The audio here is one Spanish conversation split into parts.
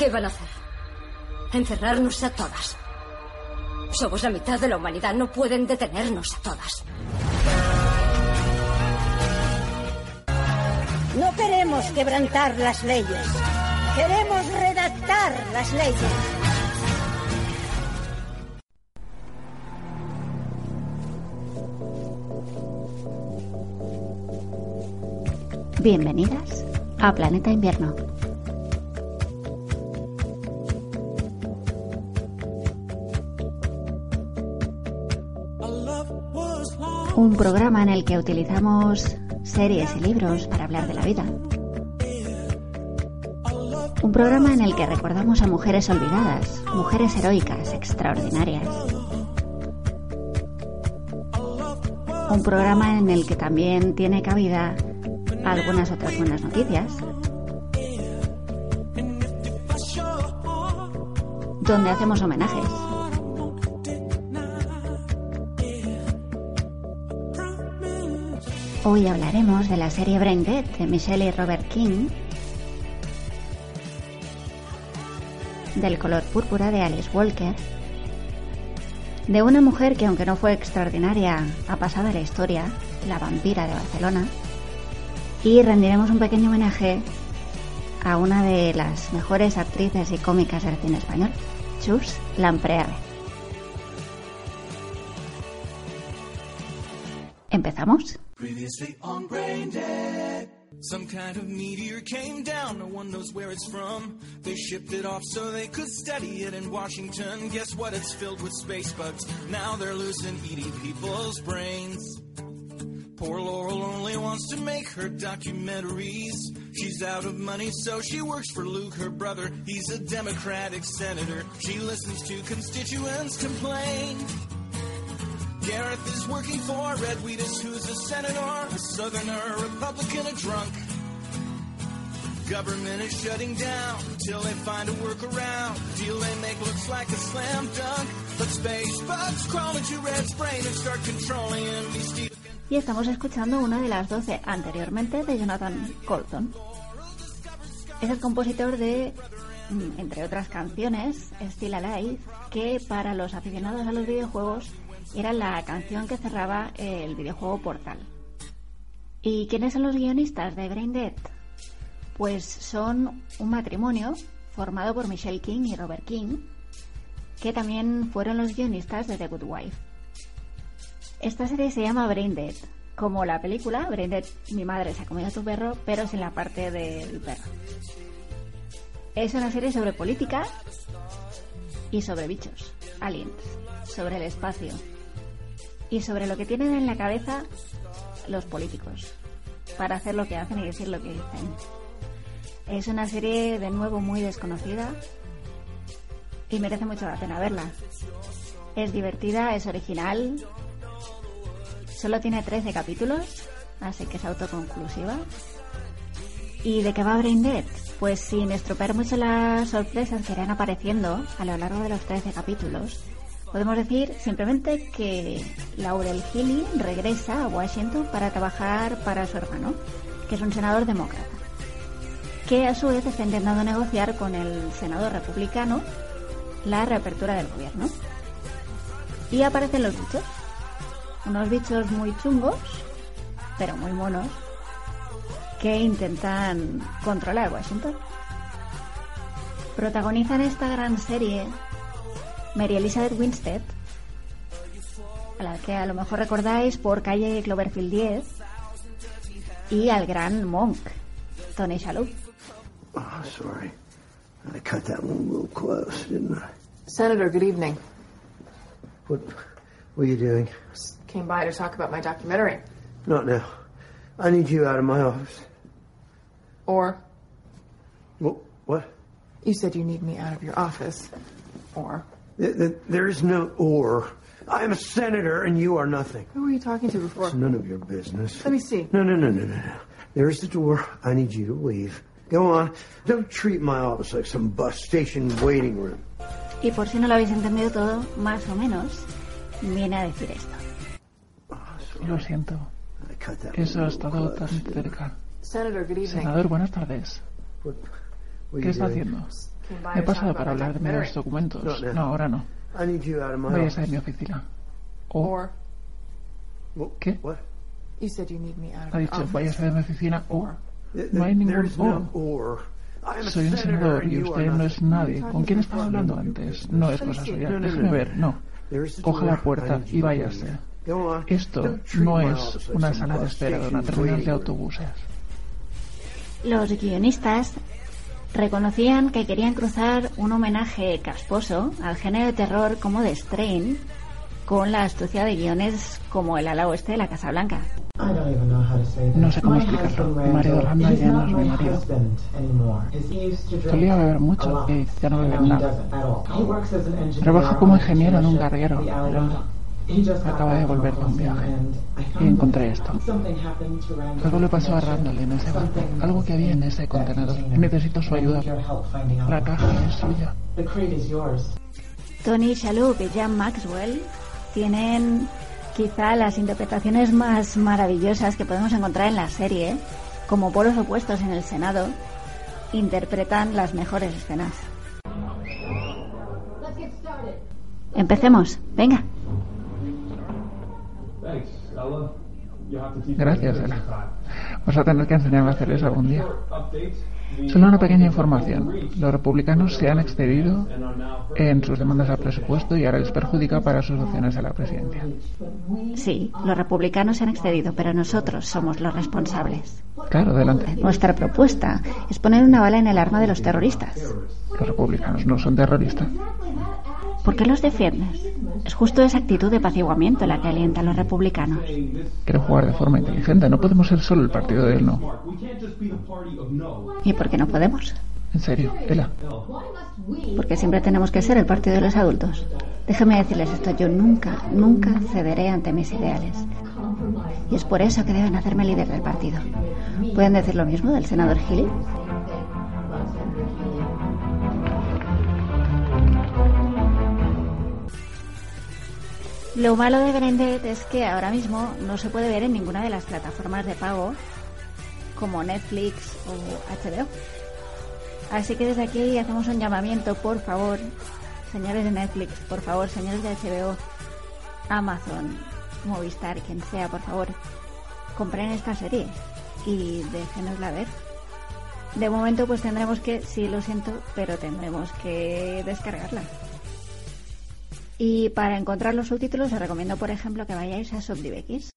¿Qué van a hacer? Encerrarnos a todas. Somos la mitad de la humanidad. No pueden detenernos a todas. No queremos quebrantar las leyes. Queremos redactar las leyes. Bienvenidas a Planeta Invierno. Un programa en el que utilizamos series y libros para hablar de la vida. Un programa en el que recordamos a mujeres olvidadas, mujeres heroicas, extraordinarias. Un programa en el que también tiene cabida algunas otras buenas noticias. Donde hacemos homenajes. Hoy hablaremos de la serie Brain de Michelle y Robert King, del color púrpura de Alice Walker, de una mujer que aunque no fue extraordinaria ha pasado a la historia, la vampira de Barcelona, y rendiremos un pequeño homenaje a una de las mejores actrices y cómicas del cine español, Chus Lampreave. ¿Empezamos? Previously on Brain Dead. Some kind of meteor came down, no one knows where it's from. They shipped it off so they could study it in Washington. Guess what? It's filled with space bugs. Now they're loose and eating people's brains. Poor Laurel only wants to make her documentaries. She's out of money, so she works for Luke, her brother. He's a Democratic senator. She listens to constituents complain. Gareth is working for Red Wheatus, who's a senator, a southerner, a Republican, a drunk. Government is shutting down till they find a workaround. Deal they make looks like a slam dunk. Y estamos escuchando una de las 12 anteriormente de Jonathan Colton. Es el compositor de, mm, entre otras canciones, Still Alive, que para los aficionados a los videojuegos era la canción que cerraba el videojuego Portal. ¿Y quiénes son los guionistas de Brain Dead? Pues son un matrimonio formado por Michelle King y Robert King, que también fueron los guionistas de The Good Wife. Esta serie se llama Brain Dead, como la película Brain Dead, mi madre se ha comido a tu perro, pero sin la parte del perro. Es una serie sobre política y sobre bichos, aliens, sobre el espacio y sobre lo que tienen en la cabeza los políticos para hacer lo que hacen y decir lo que dicen. Es una serie de nuevo muy desconocida y merece mucho la pena verla. Es divertida, es original, solo tiene 13 capítulos, así que es autoconclusiva. ¿Y de qué va Brain Dead? Pues sin estropear mucho las sorpresas que irán apareciendo a lo largo de los 13 capítulos, podemos decir simplemente que Laurel Healy regresa a Washington para trabajar para su hermano, que es un senador demócrata, que a su vez está intentando negociar con el senador republicano la reapertura del gobierno. Y aparecen los bichos, unos bichos muy chungos, pero muy monos, que intentan controlar Washington. Protagonizan esta gran serie Mary Elizabeth Winstead, a la que a lo mejor recordáis por calle Cloverfield 10, y al gran Monk, Tony Shalhoub. Oh, sorry. I cut that one real close, didn't I? Senator, good evening. What, what are you doing? Came by to talk about my documentary. Not now. I need you out of my office. Or, What? What? you said you need me out of your office. Or, Th- th- There is no or. I am a senator and you are nothing. who were you talking to before? It's none of your business. Let me see. No, no, no, no, no, no. There's the door. I need you to leave. Go on. Don't treat my office like some bus station waiting room. Y por si no lo habéis entendido todo, más o menos, viene a decir esto. Lo siento. I cut that Eso one ha estado close. tan cerca. Senator, good evening. Senador, buenas tardes. What, what are ¿Qué you está doing? haciendo? Me he pasado para hablar de medios documentos. No, ahora no. I need you out of my Váyase de office. mi oficina. O, ¿Qué? What? you said you need me out of ha dicho, office. váyase de mi oficina o No hay ningún a soy un senador y usted no es nadie. ¿Con quién estaba hablando antes? No es cosa suya. Déjeme ver, no. Coja la puerta y váyase. Esto no es una sala de bus espera de una terminal de autobuses. Los guionistas reconocían que querían cruzar un homenaje casposo al género de terror como de Strain con la astucia de guiones como el ala oeste de la Casa Blanca. No sé cómo explicarlo. Mi marido Randa ya no es mi marido. Solía beber mucho y ya no bebe nada. Trabaja como ingeniero en un carguero, pero acaba de volver de un viaje y encontré esto. Algo le pasó a Randall en ese barco, algo que había en ese contenedor. Necesito su ayuda. La caja es suya. Tony Shalhoub y Jan Maxwell tienen quizá las interpretaciones más maravillosas que podemos encontrar en la serie, como polos opuestos en el Senado, interpretan las mejores escenas. Empecemos, venga. Gracias, Ela. Vas a tener que enseñarme a hacer eso algún día. Solo una pequeña información. Los republicanos se han excedido en sus demandas al presupuesto y ahora les perjudica para sus opciones a la presidencia. Sí, los republicanos se han excedido, pero nosotros somos los responsables. Claro, adelante. Nuestra propuesta es poner una bala en el arma de los terroristas. Los republicanos no son terroristas. ¿Por qué los defiendes? Es justo esa actitud de apaciguamiento la que alienta a los republicanos. Quiero jugar de forma inteligente. No podemos ser solo el partido del no. ¿Y por qué no podemos? En serio, Ela. Porque siempre tenemos que ser el partido de los adultos. Déjeme decirles esto, yo nunca, nunca cederé ante mis ideales. Y es por eso que deben hacerme líder del partido. ¿Pueden decir lo mismo del senador Healy? Lo malo de Brendet es que ahora mismo no se puede ver en ninguna de las plataformas de pago como Netflix o HBO. Así que desde aquí hacemos un llamamiento, por favor, señores de Netflix, por favor, señores de HBO, Amazon, Movistar, quien sea, por favor, compren esta serie y déjenosla ver. De momento pues tendremos que, sí lo siento, pero tendremos que descargarla. Y para encontrar los subtítulos os recomiendo, por ejemplo, que vayáis a SubDivX.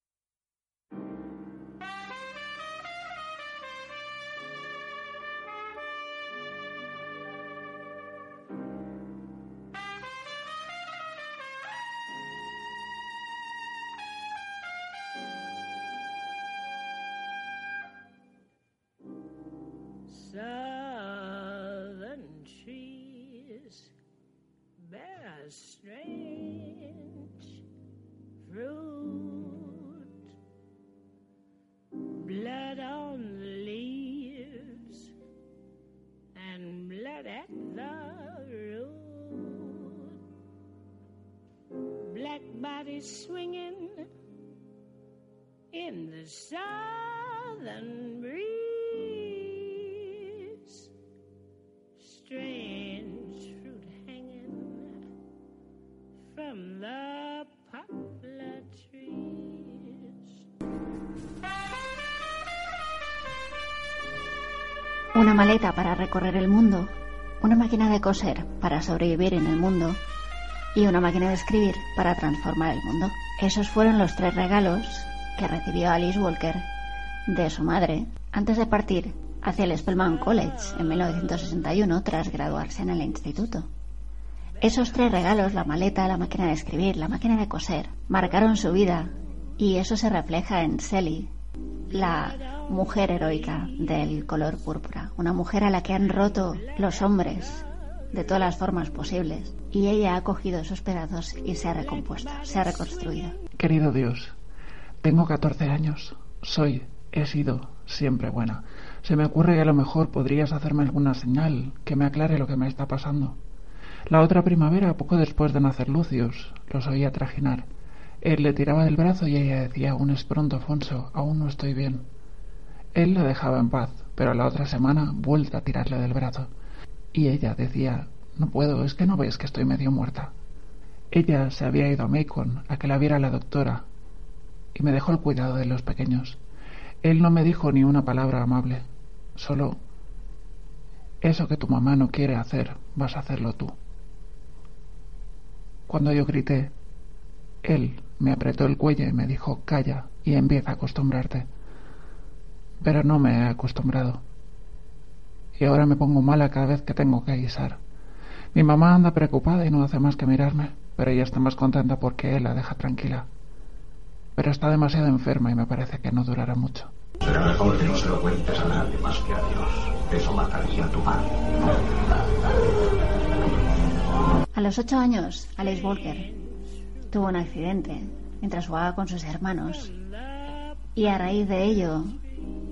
Southern breeze. Strange fruit hanging from the poplar trees. Una maleta para recorrer el mundo, una máquina de coser para sobrevivir en el mundo y una máquina de escribir para transformar el mundo. Esos fueron los tres regalos que recibió Alice Walker de su madre antes de partir hacia el Spelman College en 1961 tras graduarse en el instituto. Esos tres regalos, la maleta, la máquina de escribir, la máquina de coser, marcaron su vida y eso se refleja en Sally, la mujer heroica del color púrpura, una mujer a la que han roto los hombres de todas las formas posibles y ella ha cogido esos pedazos y se ha recompuesto, se ha reconstruido. Querido Dios, tengo 14 años. Soy, he sido, siempre buena. Se me ocurre que a lo mejor podrías hacerme alguna señal que me aclare lo que me está pasando. La otra primavera, poco después de nacer Lucius, los oía trajinar. Él le tiraba del brazo y ella decía, aún es pronto, Afonso, aún no estoy bien. Él la dejaba en paz, pero la otra semana vuelta a tirarle del brazo. Y ella decía, no puedo, es que no ves que estoy medio muerta. Ella se había ido a Macon a que la viera la doctora y me dejó el cuidado de los pequeños. Él no me dijo ni una palabra amable, solo eso que tu mamá no quiere hacer, vas a hacerlo tú. Cuando yo grité, él me apretó el cuello y me dijo, calla y empieza a acostumbrarte. Pero no me he acostumbrado. Y ahora me pongo mala cada vez que tengo que guisar. Mi mamá anda preocupada y no hace más que mirarme, pero ella está más contenta porque él la deja tranquila. Pero está demasiado enferma y me parece que no durará mucho. Será mejor que no se lo cuentes a nadie más que a Dios. Eso mataría a tu madre. A los ocho años, Alice Walker tuvo un accidente mientras jugaba con sus hermanos y a raíz de ello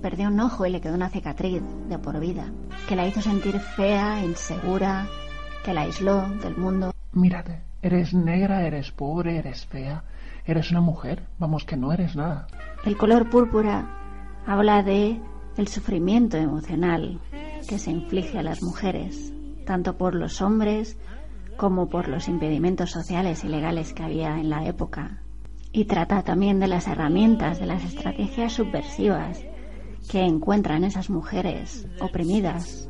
perdió un ojo y le quedó una cicatriz de por vida que la hizo sentir fea, insegura, que la aisló del mundo. Mírate, eres negra, eres pobre, eres fea, eres una mujer, vamos que no eres nada. El color púrpura habla de el sufrimiento emocional que se inflige a las mujeres, tanto por los hombres como por los impedimentos sociales y legales que había en la época. Y trata también de las herramientas, de las estrategias subversivas que encuentran esas mujeres oprimidas,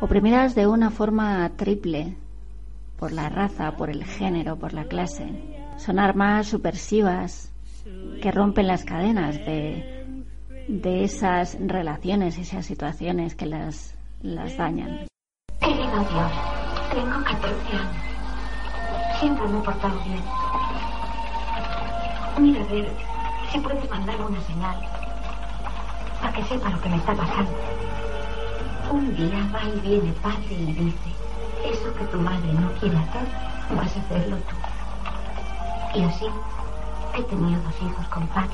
oprimidas de una forma triple, por la raza, por el género, por la clase. Son armas subversivas que rompen las cadenas de, de esas relaciones, esas situaciones que las, las dañan. Querido Dios, tengo 14 años. Siempre me he portado bien. Mira, a ver si puedes mandarme una señal para que sepa lo que me está pasando. Un día va y viene padre y dice, eso que tu madre no quiere hacer, vas a hacerlo tú. Y así he tenido dos hijos con padre.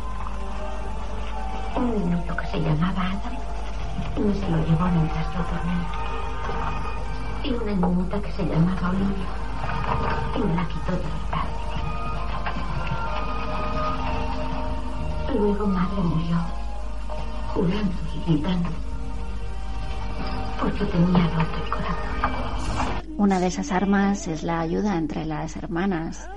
Un niño que se llamaba Adam y me se lo llevó mientras yo dormía. Y una niñita que se llamaba Olivia y me la quitó de mi padre. Luego madre murió, jurando y gritando, porque tenía roto el corazón. Una de esas armas es la ayuda entre las hermanas,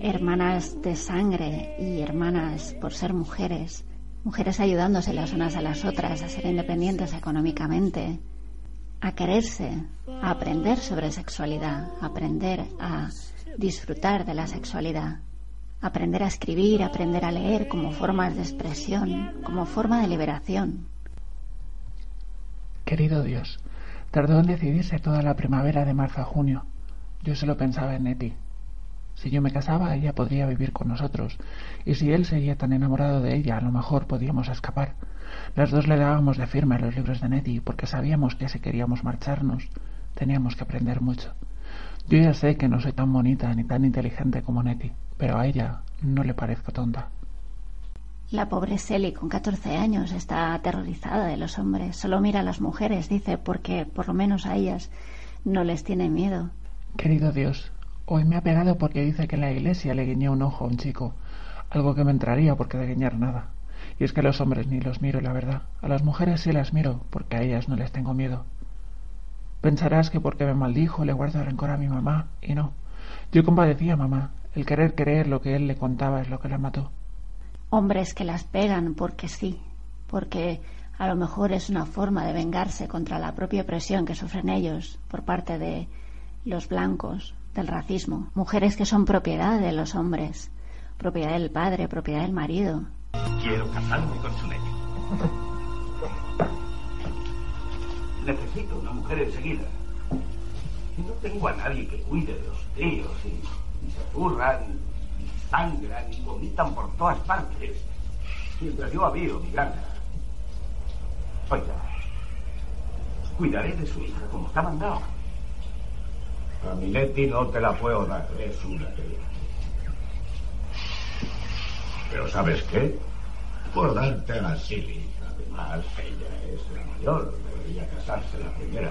hermanas de sangre y hermanas por ser mujeres, mujeres ayudándose las unas a las otras a ser independientes económicamente, a quererse, a aprender sobre sexualidad, a aprender a disfrutar de la sexualidad, aprender a escribir, aprender a leer como formas de expresión, como forma de liberación. Querido Dios, tardó en decidirse toda la primavera de marzo a junio. Yo solo pensaba en Nettie. Si yo me casaba, ella podría vivir con nosotros, y si él seguía tan enamorado de ella, a lo mejor podíamos escapar. Las dos le dábamos de firma a los libros de Nettie, porque sabíamos que si queríamos marcharnos, teníamos que aprender mucho. Yo ya sé que no soy tan bonita ni tan inteligente como Nettie, pero a ella no le parezco tonta. La pobre Sally, con 14 años, está aterrorizada de los hombres. Solo mira a las mujeres, dice, porque por lo menos a ellas no les tiene miedo. Querido Dios, hoy me ha pegado porque dice que en la iglesia le guiñé un ojo a un chico, algo que me entraría porque de guiñar nada. Y es que a los hombres ni los miro, la verdad. A las mujeres sí las miro, porque a ellas no les tengo miedo. Pensarás que porque me maldijo le guardo rencor a mi mamá, y no. Yo compadecía a mamá. El querer creer lo que él le contaba es lo que la mató. Hombres que las pegan porque sí, porque a lo mejor es una forma de vengarse contra la propia opresión que sufren ellos por parte de los blancos, del racismo. Mujeres que son propiedad de los hombres, propiedad del padre, propiedad del marido. Quiero casarme con su niño. Necesito una mujer enseguida. Y no tengo a nadie que cuide de los tíos y, y se y sangran y vomitan por todas partes. Mientras yo avío mi granja. Oiga, cuidaré de su hija como está mandado. A mi Leti no te la puedo dar, es una. Pero ¿sabes qué? Por darte a Silly. Además, ella es la mayor, debería casarse la primera.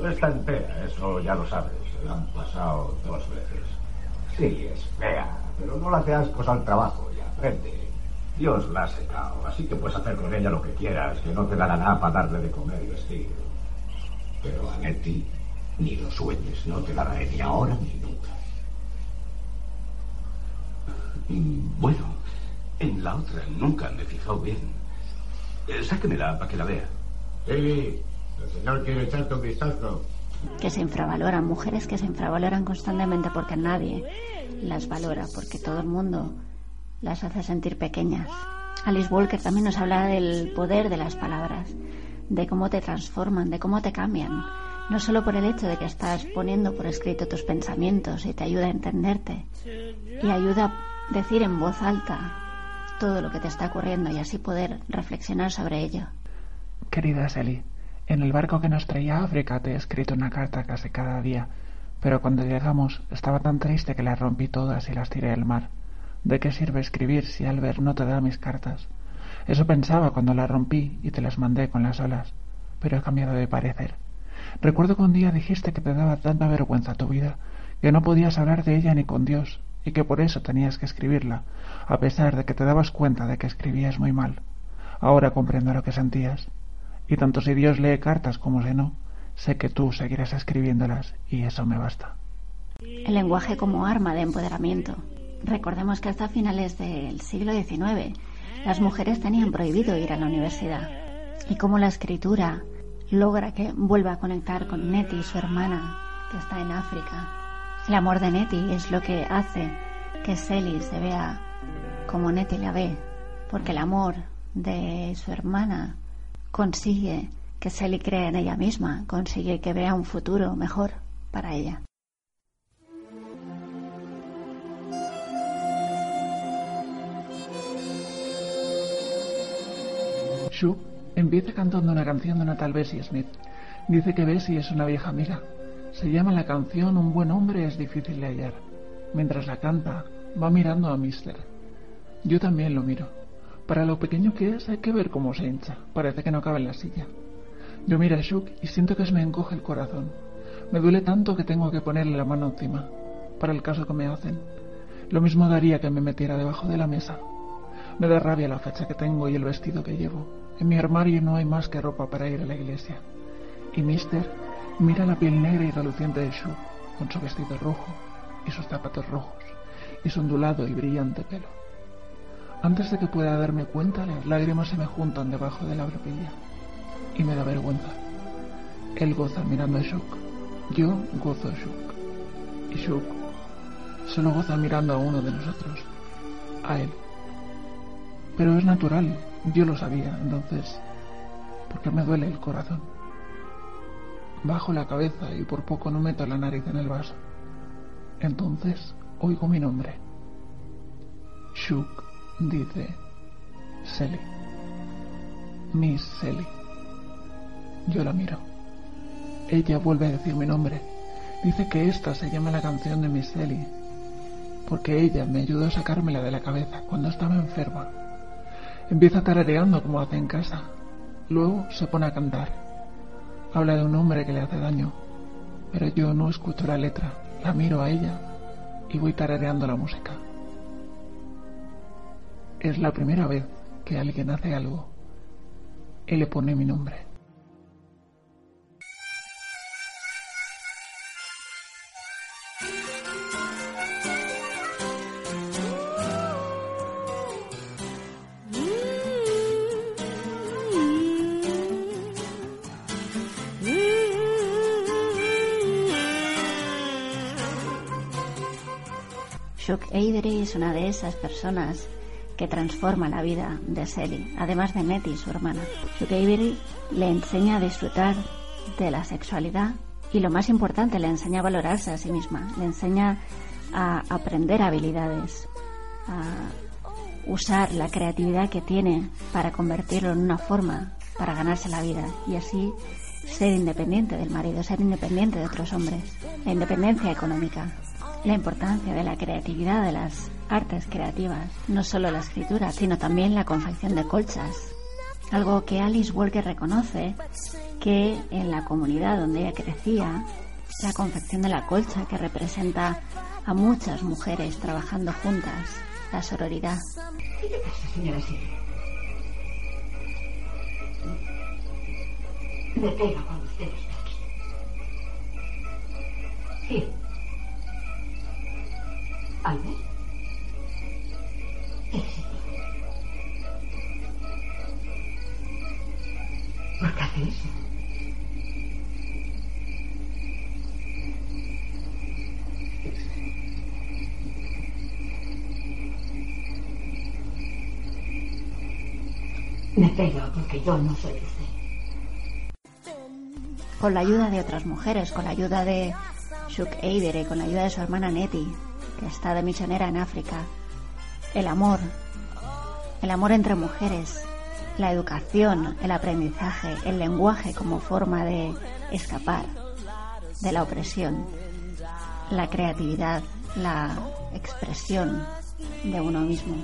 No está entera, eso ya lo sabes. Se la han pasado dos veces. Sí, es fea, pero no la hace ascos al trabajo y aprende. Dios la ha secado, así que puedes hacer con ella lo que quieras, que no te dará nada para darle de comer y vestir. Pero a ni lo sueñes, no te la daré ni ahora ni nunca. Bueno, en la otra nunca me he fijado bien. Eh, Sáquemela para que la vea. Sí, el señor quiere echarte un vistazo. que se infravaloran, mujeres que se infravaloran constantemente porque nadie las valora, porque todo el mundo las hace sentir pequeñas. Alice Walker también nos habla del poder de las palabras, de cómo te transforman, de cómo te cambian, no solo por el hecho de que estás poniendo por escrito tus pensamientos y te ayuda a entenderte y ayuda a decir en voz alta todo lo que te está ocurriendo y así poder reflexionar sobre ello. Querida Sally, en el barco que nos traía a África te he escrito una carta casi cada día, pero cuando llegamos estaba tan triste que las rompí todas y las tiré al mar. ¿De qué sirve escribir si Albert no te da mis cartas? Eso pensaba cuando las rompí y te las mandé con las olas, pero he cambiado de parecer. Recuerdo que un día dijiste que te daba tanta vergüenza tu vida, que no podías hablar de ella ni con Dios, y que por eso tenías que escribirla, a pesar de que te dabas cuenta de que escribías muy mal. Ahora comprendo lo que sentías. Y tanto si Dios lee cartas como si no, sé que tú seguirás escribiéndolas y eso me basta. El lenguaje como arma de empoderamiento. Recordemos que hasta finales del siglo XIX las mujeres tenían prohibido ir a la universidad y cómo la escritura logra que vuelva a conectar con Nettie, su hermana, que está en África. El amor de Nettie es lo que hace que Sally se vea como Nettie la ve, porque el amor de su hermana consigue que Sally crea en ella misma, consigue que vea un futuro mejor para ella. Shu empieza cantando una canción de una tal Bessie Smith. Dice que Bessie es una vieja amiga. Se llama la canción Un buen hombre es difícil de hallar. Mientras la canta, va mirando a Mister. Yo también lo miro. Para lo pequeño que es, hay que ver cómo se hincha. Parece que no cabe en la silla. Yo miro a Shuk y siento que se me encoge el corazón. Me duele tanto que tengo que ponerle la mano encima, para el caso que me hacen. Lo mismo daría que me metiera debajo de la mesa. Me da rabia la fecha que tengo y el vestido que llevo. En mi armario no hay más que ropa para ir a la iglesia. Y Mister mira la piel negra y reluciente de Shuk, con su vestido rojo y sus zapatos rojos, y su ondulado y brillante pelo. Antes de que pueda darme cuenta, las lágrimas se me juntan debajo de la barbilla y me da vergüenza. Él goza mirando a Shuk. Yo gozo a Shuk. Y Shuk solo goza mirando a uno de nosotros, a él. Pero es natural, yo lo sabía, entonces, porque me duele el corazón. Bajo la cabeza y por poco no meto la nariz en el vaso. Entonces oigo mi nombre. Shuk dice Selly. Miss Selly. Yo la miro. Ella vuelve a decir mi nombre. Dice que esta se llama la canción de Miss Selly, porque ella me ayudó a sacármela de la cabeza cuando estaba enferma. Empieza tarareando como hace en casa. Luego se pone a cantar. Habla de un hombre que le hace daño, pero yo no escucho la letra. La miro a ella y voy tarareando la música. Es la primera vez que alguien hace algo y le pone mi nombre. Shuk Avery es una de esas personas que transforma la vida de Sally, además de Nettie, su hermana. Shuk Avery le enseña a disfrutar de la sexualidad y lo más importante, le enseña a valorarse a sí misma, le enseña a aprender habilidades, a usar la creatividad que tiene para convertirlo en una forma para ganarse la vida y así ser independiente del marido, ser independiente de otros hombres, la independencia económica, la importancia de la creatividad de las artes creativas, no solo la escritura, sino también la confección de colchas. Algo que Alice Walker reconoce que en la comunidad donde ella crecía, la confección de la colcha que representa a muchas mujeres trabajando juntas, la sororidad. ¿Qué pasa, señora? Me pega cuando usted está aquí. Sí. Albert. ¿Por qué hace eso? Me porque yo no soy usted. Con la ayuda de otras mujeres, con la ayuda de Shuk Eider y con la ayuda de su hermana Nettie, que está de misionera en África, el amor, el amor entre mujeres, la educación, el aprendizaje, el lenguaje como forma de escapar de la opresión, la creatividad, la expresión de uno mismo.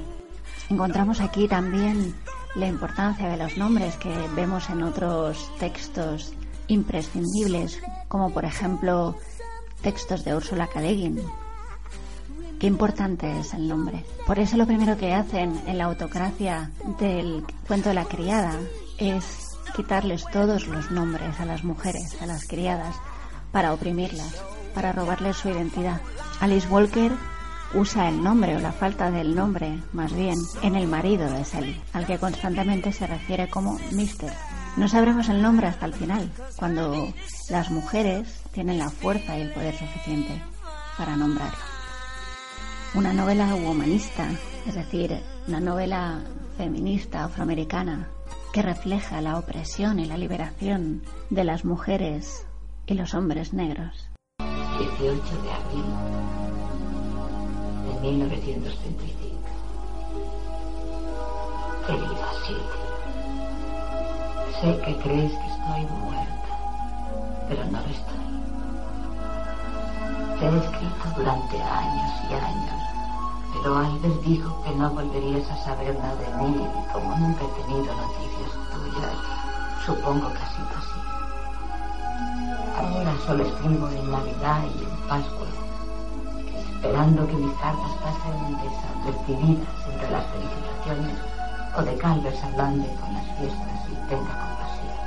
Encontramos aquí también la importancia de los nombres que vemos en otros textos imprescindibles, como por ejemplo textos de Úrsula K. Qué importante es el nombre. Por eso lo primero que hacen en la autocracia del cuento de la criada es quitarles todos los nombres a las mujeres, a las criadas, para oprimirlas, para robarles su identidad. Alice Walker usa el nombre o la falta del nombre, más bien, en el marido de Sally, al que constantemente se refiere como Mister. No sabremos el nombre hasta el final, cuando las mujeres tienen la fuerza y el poder suficiente para nombrarlo. Una novela humanista, es decir, una novela feminista afroamericana que refleja la opresión y la liberación de las mujeres y los hombres negros. 18 de abril de 1935. Querida Silvia, sé que crees que estoy muerta, pero no lo estoy. Te he escrito durante años y años, pero Albert dijo que no volverías a saber nada de mí y como nunca he tenido noticias tuyas, supongo que ha sido así. Ahora solo escribo en Navidad y en Pascua, esperando que mis cartas pasen desapercibidas entre las felicitaciones o de Calvers hablando con las fiestas y tenga compasión.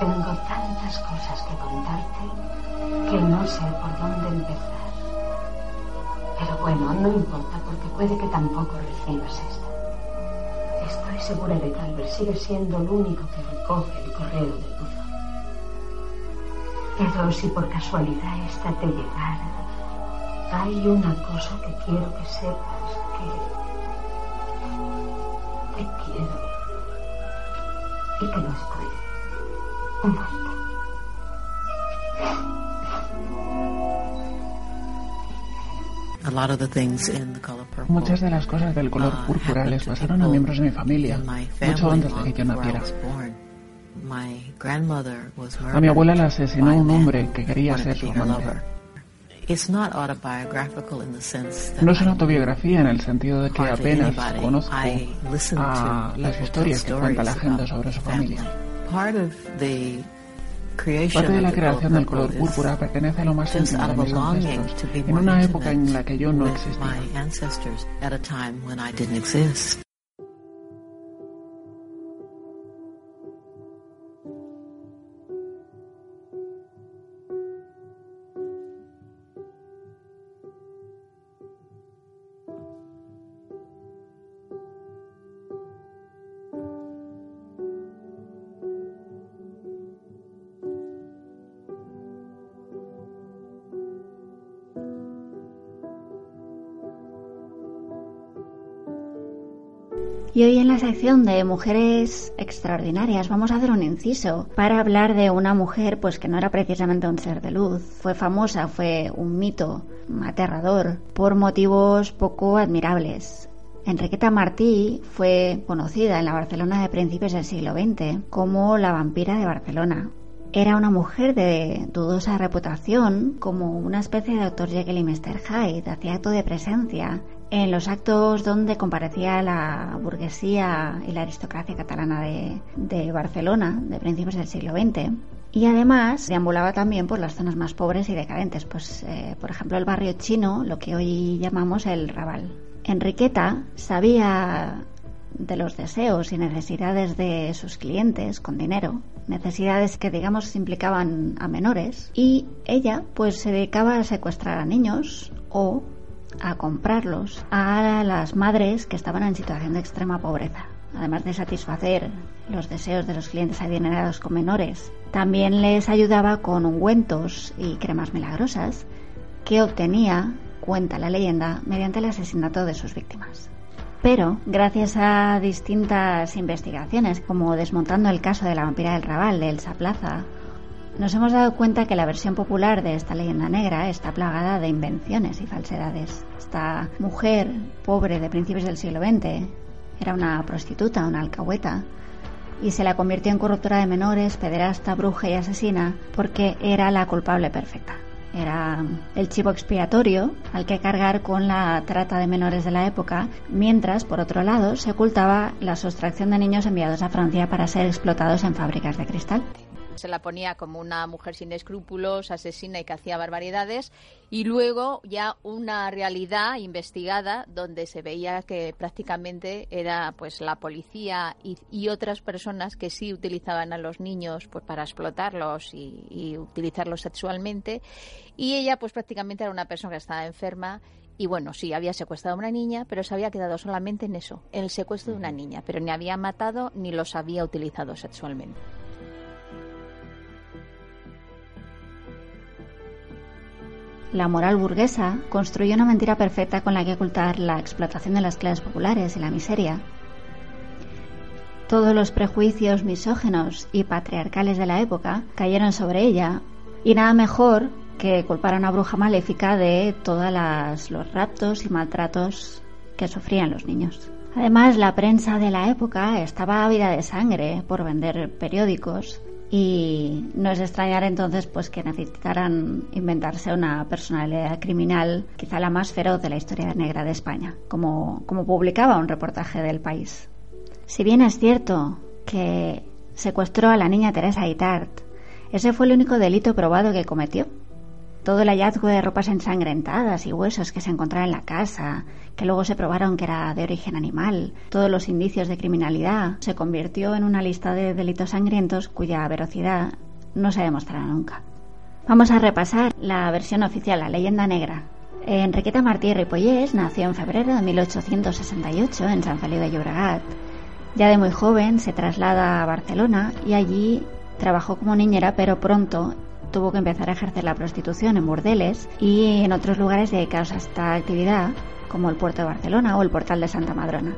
Tengo tantas cosas que contarte que no sé por dónde empezar. Pero bueno, no importa porque puede que tampoco recibas esta. Estoy segura de que Albert sigue siendo el único que recoge el correo del buzón. Pero si por casualidad esta te llegara, hay una cosa que quiero que sepas que te quiero y que no estoy muerta. Muchas de las cosas del color púrpura les pasaron a miembros de mi familia, mucho antes de que yo naciera. A mi abuela la asesinó un hombre que quería ser su amante. No es una autobiografía en el sentido de que apenas conozco a las historias que cuenta la gente sobre su familia. Parte de la creación del color púrpura pertenece a lo más íntimo de mis ancestros, en una época en la que yo no existía. Y hoy en la sección de mujeres extraordinarias vamos a hacer un inciso para hablar de una mujer pues que no era precisamente un ser de luz, fue famosa, fue un mito aterrador por motivos poco admirables. Enriqueta Martí fue conocida en la Barcelona de principios del siglo XX como la vampira de Barcelona. Era una mujer de dudosa reputación, como una especie de Dr. Jekyll y Mr. Hyde, hacía acto de presencia en los actos donde comparecía la burguesía y la aristocracia catalana de, Barcelona de principios del siglo XX. Y además deambulaba también por las zonas más pobres y decadentes, pues eh, por ejemplo el barrio chino, lo que hoy llamamos el Raval. Enriqueta sabía de los deseos y necesidades de sus clientes con dinero necesidades que digamos implicaban a menores y ella pues se dedicaba a secuestrar a niños o a comprarlos a las madres que estaban en situación de extrema pobreza. Además de satisfacer los deseos de los clientes adinerados con menores, también les ayudaba con ungüentos y cremas milagrosas que obtenía, cuenta la leyenda, mediante el asesinato de sus víctimas. Pero, gracias a distintas investigaciones, como desmontando el caso de la vampira del Raval de Elsa Plaza, nos hemos dado cuenta que la versión popular de esta leyenda negra está plagada de invenciones y falsedades. Esta mujer pobre de principios del siglo XX era una prostituta, una alcahueta, y se la convirtió en corruptora de menores, pederasta, bruja y asesina porque era la culpable perfecta. Era el chivo expiatorio al que cargar con la trata de menores de la época, mientras, por otro lado, se ocultaba la sustracción de niños enviados a Francia para ser explotados en fábricas de cristal se la ponía como una mujer sin escrúpulos, asesina y que hacía barbaridades, y luego ya una realidad investigada donde se veía que prácticamente era pues la policía y, otras personas que sí utilizaban a los niños pues para explotarlos y, y utilizarlos sexualmente, y ella pues prácticamente era una persona que estaba enferma y bueno, sí, había secuestrado a una niña, pero se había quedado solamente en eso, en el secuestro de una niña, pero ni había matado ni los había utilizado sexualmente. La moral burguesa construyó una mentira perfecta con la que ocultar la explotación de las clases populares y la miseria. Todos los prejuicios misógenos y patriarcales de la época cayeron sobre ella y nada mejor que culpar a una bruja maléfica de todos los raptos y maltratos que sufrían los niños. Además, la prensa de la época estaba ávida de sangre por vender periódicos y no es extrañar entonces pues que necesitaran inventarse una personalidad criminal quizá la más feroz de la historia negra de España, como, como publicaba un reportaje del país. Si bien es cierto que secuestró a la niña Teresa Itart, ese fue el único delito probado que cometió todo el hallazgo de ropas ensangrentadas y huesos que se encontraron en la casa, que luego se probaron que era de origen animal, todos los indicios de criminalidad, se convirtió en una lista de delitos sangrientos cuya velocidad no se demostrará nunca. Vamos a repasar la versión oficial, la leyenda negra. Enriqueta Martí Ripollés nació en febrero de 1868 en San Feliu de Llobregat. Ya de muy joven se traslada a Barcelona y allí trabajó como niñera, pero pronto tuvo que empezar a ejercer la prostitución en burdeles y en otros lugares dedicados a esta actividad, como el puerto de Barcelona o el portal de Santa Madrona.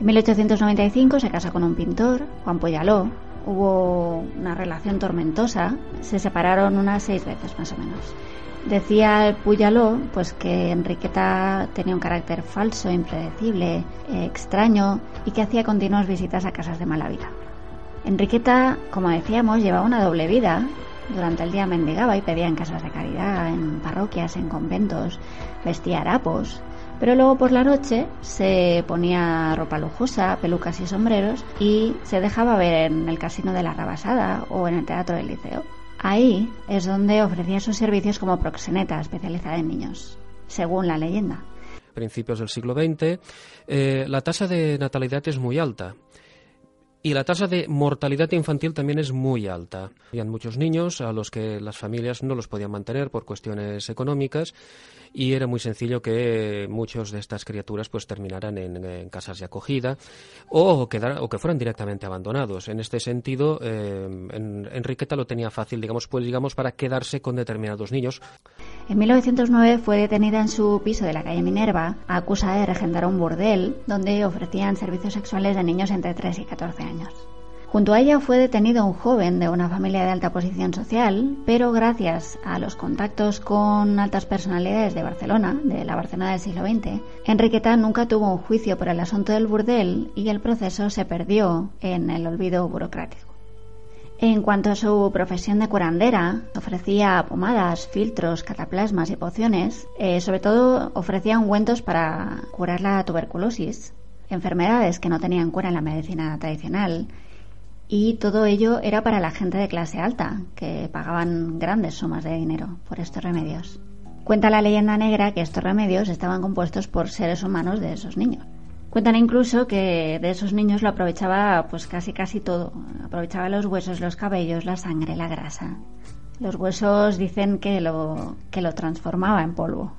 En 1895 se casa con un pintor, Juan Poyaló. Hubo una relación tormentosa, se separaron unas seis veces más o menos. Decía Puyaló pues que Enriqueta tenía un carácter falso, impredecible, eh, extraño y que hacía continuas visitas a casas de mala vida. Enriqueta, como decíamos, llevaba una doble vida durante el día mendigaba y pedía en casas de caridad, en parroquias, en conventos, vestía harapos, pero luego por la noche se ponía ropa lujosa, pelucas y sombreros y se dejaba ver en el casino de la Rabasada o en el teatro del liceo. Ahí es donde ofrecía sus servicios como proxeneta especializada en niños, según la leyenda. Principios del siglo XX, eh, la tasa de natalidad es muy alta y la tasa de mortalidad infantil también es muy alta. Había muchos niños a los que las familias no los podían mantener por cuestiones económicas y era muy sencillo que muchos de estas criaturas pues terminaran en, casas de acogida o, o que fueran directamente abandonados. En este sentido, eh, Enriqueta lo tenía fácil, digamos, pues digamos para quedarse con determinados niños. En 1909 fue detenida en su piso de la calle Minerva, acusada de regentar un burdel donde ofrecían servicios sexuales de niños entre 3 y 14 años. Junto a ella fue detenido un joven de una familia de alta posición social, pero gracias a los contactos con altas personalidades de Barcelona, de la Barcelona del siglo XX, Enriqueta nunca tuvo un juicio por el asunto del burdel y el proceso se perdió en el olvido burocrático. En cuanto a su profesión de curandera, ofrecía pomadas, filtros, cataplasmas y pociones. Eh, sobre todo ofrecía ungüentos para curar la tuberculosis, enfermedades que no tenían cura en la medicina tradicional, y todo ello era para la gente de clase alta, que pagaban grandes sumas de dinero por estos remedios. Cuenta la leyenda negra que estos remedios estaban compuestos por seres humanos de esos niños. Cuentan incluso que de esos niños lo aprovechaba pues casi casi todo. Aprovechaba los huesos, los cabellos, la sangre, la grasa. Los huesos dicen que lo, que lo transformaba en polvo.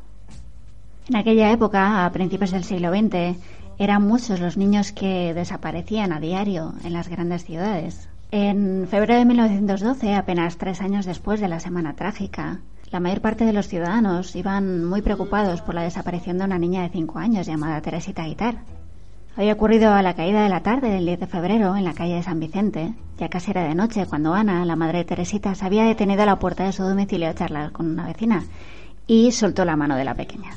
En aquella época, a principios del siglo XX, eran muchos los niños que desaparecían a diario en las grandes ciudades. En febrero de 1912, apenas tres años después de la Semana Trágica, la mayor parte de los ciudadanos iban muy preocupados por la desaparición de una niña de cinco años llamada Teresita Guitar. Había ocurrido a la caída de la tarde del 10 de febrero en la calle de San Vicente. Ya casi era de noche cuando Ana, la madre de Teresita, se había detenido a la puerta de su domicilio a charlar con una vecina y soltó la mano de la pequeña.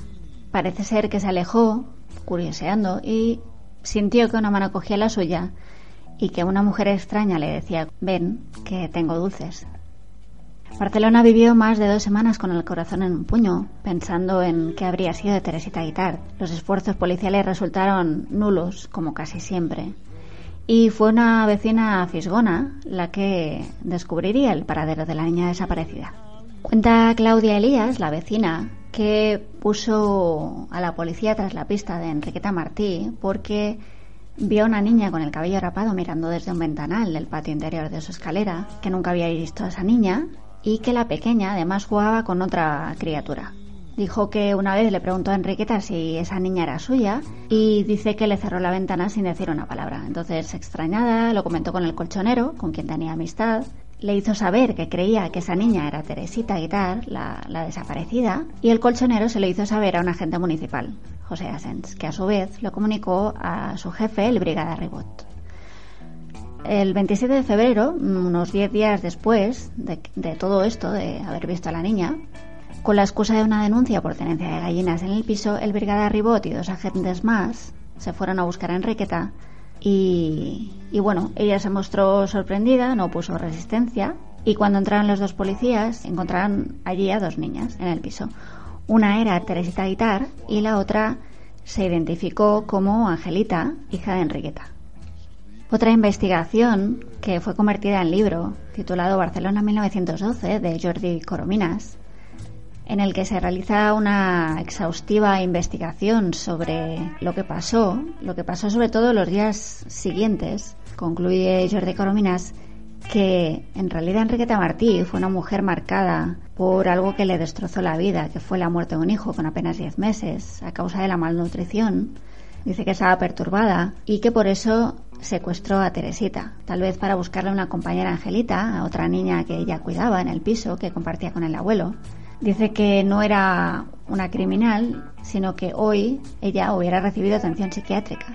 Parece ser que se alejó, curioseando, y sintió que una mano cogía la suya y que una mujer extraña le decía, ven, que tengo dulces. Barcelona vivió más de dos semanas con el corazón en un puño, pensando en qué habría sido de Teresita Guitar. Los esfuerzos policiales resultaron nulos, como casi siempre. Y fue una vecina fisgona la que descubriría el paradero de la niña desaparecida. Cuenta Claudia Elías, la vecina, que puso a la policía tras la pista de Enriqueta Martí porque vio a una niña con el cabello rapado mirando desde un ventanal del patio interior de su escalera, que nunca había visto a esa niña y que la pequeña además jugaba con otra criatura. Dijo que una vez le preguntó a Enriqueta si esa niña era suya y dice que le cerró la ventana sin decir una palabra. Entonces, extrañada, lo comentó con el colchonero, con quien tenía amistad, le hizo saber que creía que esa niña era Teresita Guitar, la, desaparecida, y el colchonero se lo hizo saber a un agente municipal, José Asens, que a su vez lo comunicó a su jefe, el brigada Ribot. El 27 de febrero, unos 10 días después de, de, todo esto, de haber visto a la niña, con la excusa de una denuncia por tenencia de gallinas en el piso, el brigada Ribot y dos agentes más se fueron a buscar a Enriqueta y, y bueno, ella se mostró sorprendida, no puso resistencia y cuando entraron los dos policías encontraron allí a dos niñas en el piso. Una era Teresita Guitar y la otra se identificó como Angelita, hija de Enriqueta. Otra investigación que fue convertida en libro, titulado Barcelona 1912, de Jordi Corominas, en el que se realiza una exhaustiva investigación sobre lo que pasó, lo que pasó sobre todo los días siguientes, concluye Jordi Corominas que en realidad Enriqueta Martí fue una mujer marcada por algo que le destrozó la vida, que fue la muerte de un hijo con apenas 10 meses a causa de la malnutrición. Dice que estaba perturbada y que por eso secuestró a Teresita, tal vez para buscarle una compañera Angelita, a otra niña que ella cuidaba en el piso que compartía con el abuelo. Dice que no era una criminal, sino que hoy ella hubiera recibido atención psiquiátrica.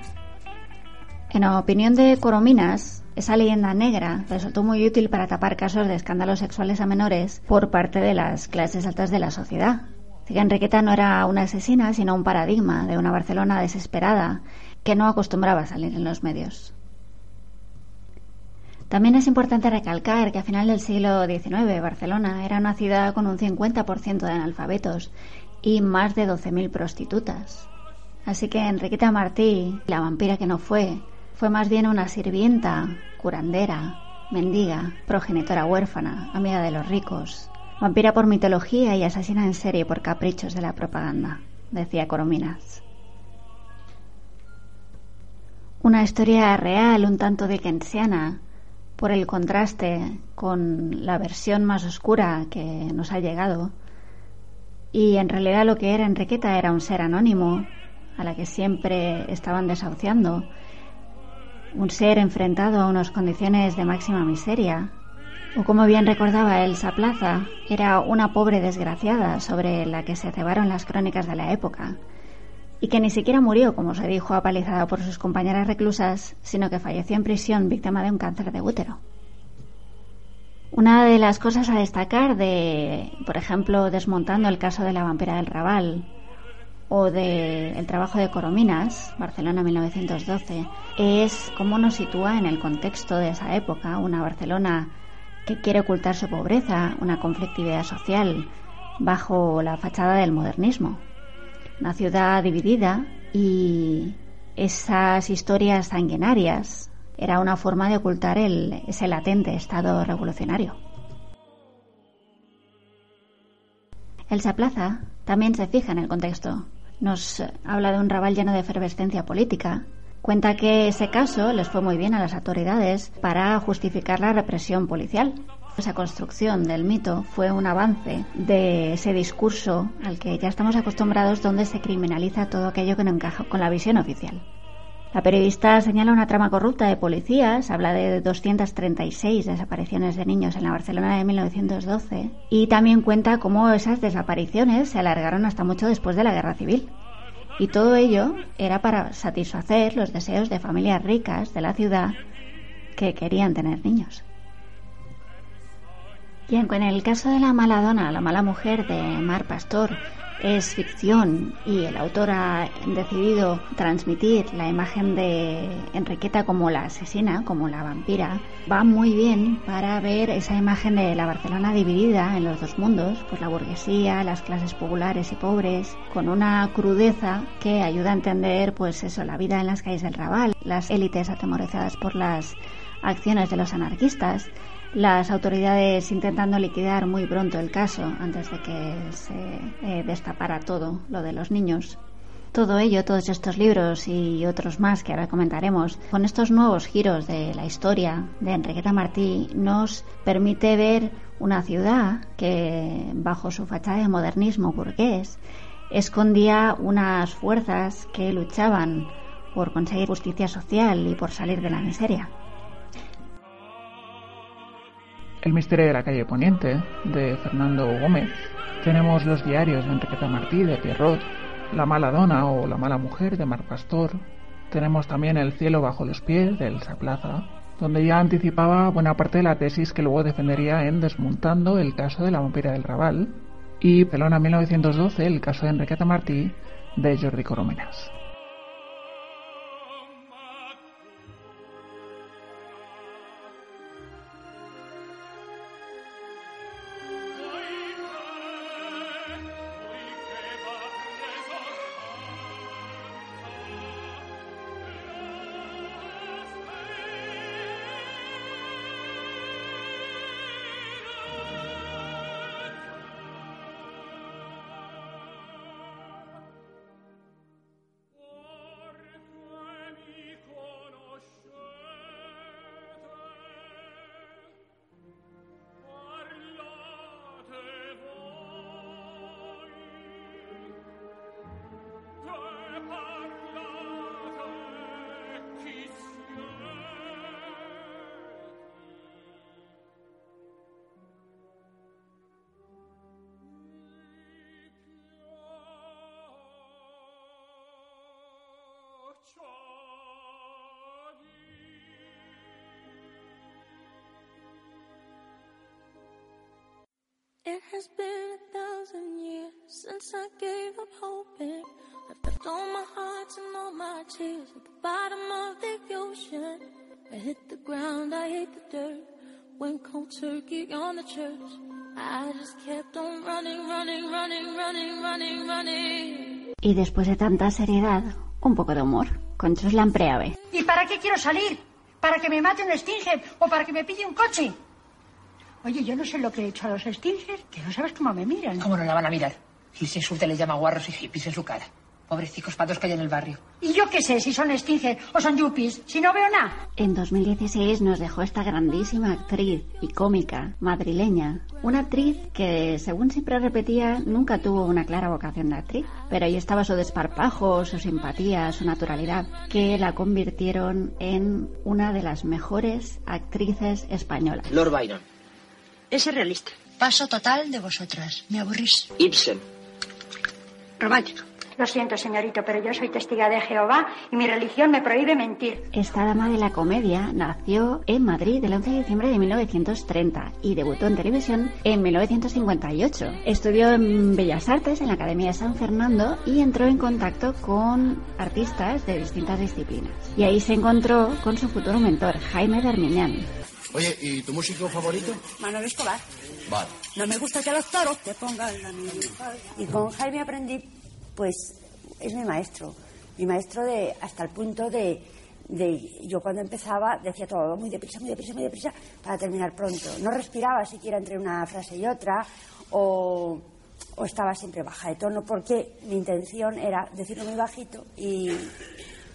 En opinión de Corominas, esa leyenda negra resultó muy útil para tapar casos de escándalos sexuales a menores por parte de las clases altas de la sociedad. Dice que Enriqueta no era una asesina, sino un paradigma de una Barcelona desesperada que no acostumbraba a salir en los medios. También es importante recalcar que a final del siglo XIX Barcelona era una ciudad con un 50% de analfabetos y más de 12.000 prostitutas. Así que Enriqueta Martí, la vampira que no fue, fue más bien una sirvienta, curandera, mendiga, progenitora huérfana, amiga de los ricos, vampira por mitología y asesina en serie por caprichos de la propaganda, decía Corominas. Una historia real, un tanto dickensiana, por el contraste con la versión más oscura que nos ha llegado. Y en realidad lo que era Enriqueta era un ser anónimo, a la que siempre estaban desahuciando, un ser enfrentado a unas condiciones de máxima miseria. O como bien recordaba Elsa Plaza, era una pobre desgraciada sobre la que se cebaron las crónicas de la época, y que ni siquiera murió, como se dijo, apalizada por sus compañeras reclusas, sino que falleció en prisión víctima de un cáncer de útero. Una de las cosas a destacar de, por ejemplo, desmontando el caso de la vampira del Raval o del el trabajo de Corominas, Barcelona 1912, es cómo nos sitúa en el contexto de esa época, una Barcelona que quiere ocultar su pobreza, una conflictividad social, bajo la fachada del modernismo una ciudad dividida y esas historias sanguinarias era una forma de ocultar el, ese latente estado revolucionario. Elsa Plaza también se fija en el contexto. nos habla de un rabal lleno de efervescencia política. Cuenta que ese caso les fue muy bien a las autoridades para justificar la represión policial. Esa construcción del mito fue un avance de ese discurso al que ya estamos acostumbrados donde se criminaliza todo aquello que no encaja con la visión oficial. La periodista señala una trama corrupta de policías, habla de 236 desapariciones de niños en la Barcelona de 1912 y también cuenta cómo esas desapariciones se alargaron hasta mucho después de la Guerra Civil. Y todo ello era para satisfacer los deseos de familias ricas de la ciudad que querían tener niños. Y en el caso de la mala dona, la mala mujer de Mar Pastor, es ficción y el autor ha decidido transmitir la imagen de Enriqueta como la asesina, como la vampira, va muy bien para ver esa imagen de la Barcelona dividida en los dos mundos, por la burguesía, las clases populares y pobres, con una crudeza que ayuda a entender pues eso, la vida en las calles del Raval, las élites atemorizadas por las acciones de los anarquistas las autoridades intentando liquidar muy pronto el caso antes de que se eh, destapara todo lo de los niños. Todo ello, todos estos libros y otros más que ahora comentaremos, con estos nuevos giros de la historia de Enriqueta Martí, nos permite ver una ciudad que, bajo su fachada de modernismo burgués, escondía unas fuerzas que luchaban por conseguir justicia social y por salir de la miseria. El misterio de la calle Poniente, de Fernando Gómez. Tenemos los diarios de Enriqueta Martí, de Pierrot, La mala dona o La mala mujer, de Mar Pastor. Tenemos también El cielo bajo los pies, de Elsa Plaza, donde ya anticipaba buena parte de la tesis que luego defendería en Desmontando el caso de la vampira del Raval. Y Pelona 1912, el caso de Enriqueta Martí, de Jordi Coromenas. It has been a thousand years since I gave up hoping. I've left all my hearts and all my tears at the bottom of the ocean. I hit the ground, I hate the dirt. Went cold turkey on the church. I just kept on running, running, running, running, running, running. Y después de tanta seriedad, un poco de humor, con Choslan Preave. ¿Y para qué quiero salir? ¿Para que me mate un Stinger o para que me pille un coche? Oye, yo no sé lo que he hecho a los Stingers, que no sabes cómo me miran. ¿Cómo no la van a mirar? Y se surte le llama guarros y hippies en su cara. Pobrecicos patos que hay en el barrio. Y yo qué sé si son Stinger o son yuppies, si no veo nada. En 2016 nos dejó esta grandísima actriz y cómica madrileña. Una actriz que, según siempre repetía, nunca tuvo una clara vocación de actriz. Pero ahí estaba su desparpajo, su simpatía, su naturalidad, que la convirtieron en una de las mejores actrices españolas. Lord Byron. Ese realista. Paso total de vosotras. Me aburrís. Ibsen. Romántico. Lo siento, señorito, pero yo soy testiga de Jehová y mi religión me prohíbe mentir. Esta dama de la comedia nació en Madrid el 11 de diciembre de 1930 y debutó en televisión en 1958. Estudió en Bellas Artes en la Academia de San Fernando y entró en contacto con artistas de distintas disciplinas. Y ahí se encontró con su futuro mentor, Jaime Darmiñán. Oye, ¿y tu músico favorito? Manuel Escobar. Vale. No me gusta que los toros te pongan la Y con Jaime aprendí, pues, es mi maestro. Mi maestro de hasta el punto de, de yo cuando empezaba decía todo muy deprisa, muy deprisa, muy deprisa para terminar pronto. No respiraba siquiera entre una frase y otra o o estaba siempre baja de tono porque mi intención era decirlo muy bajito y,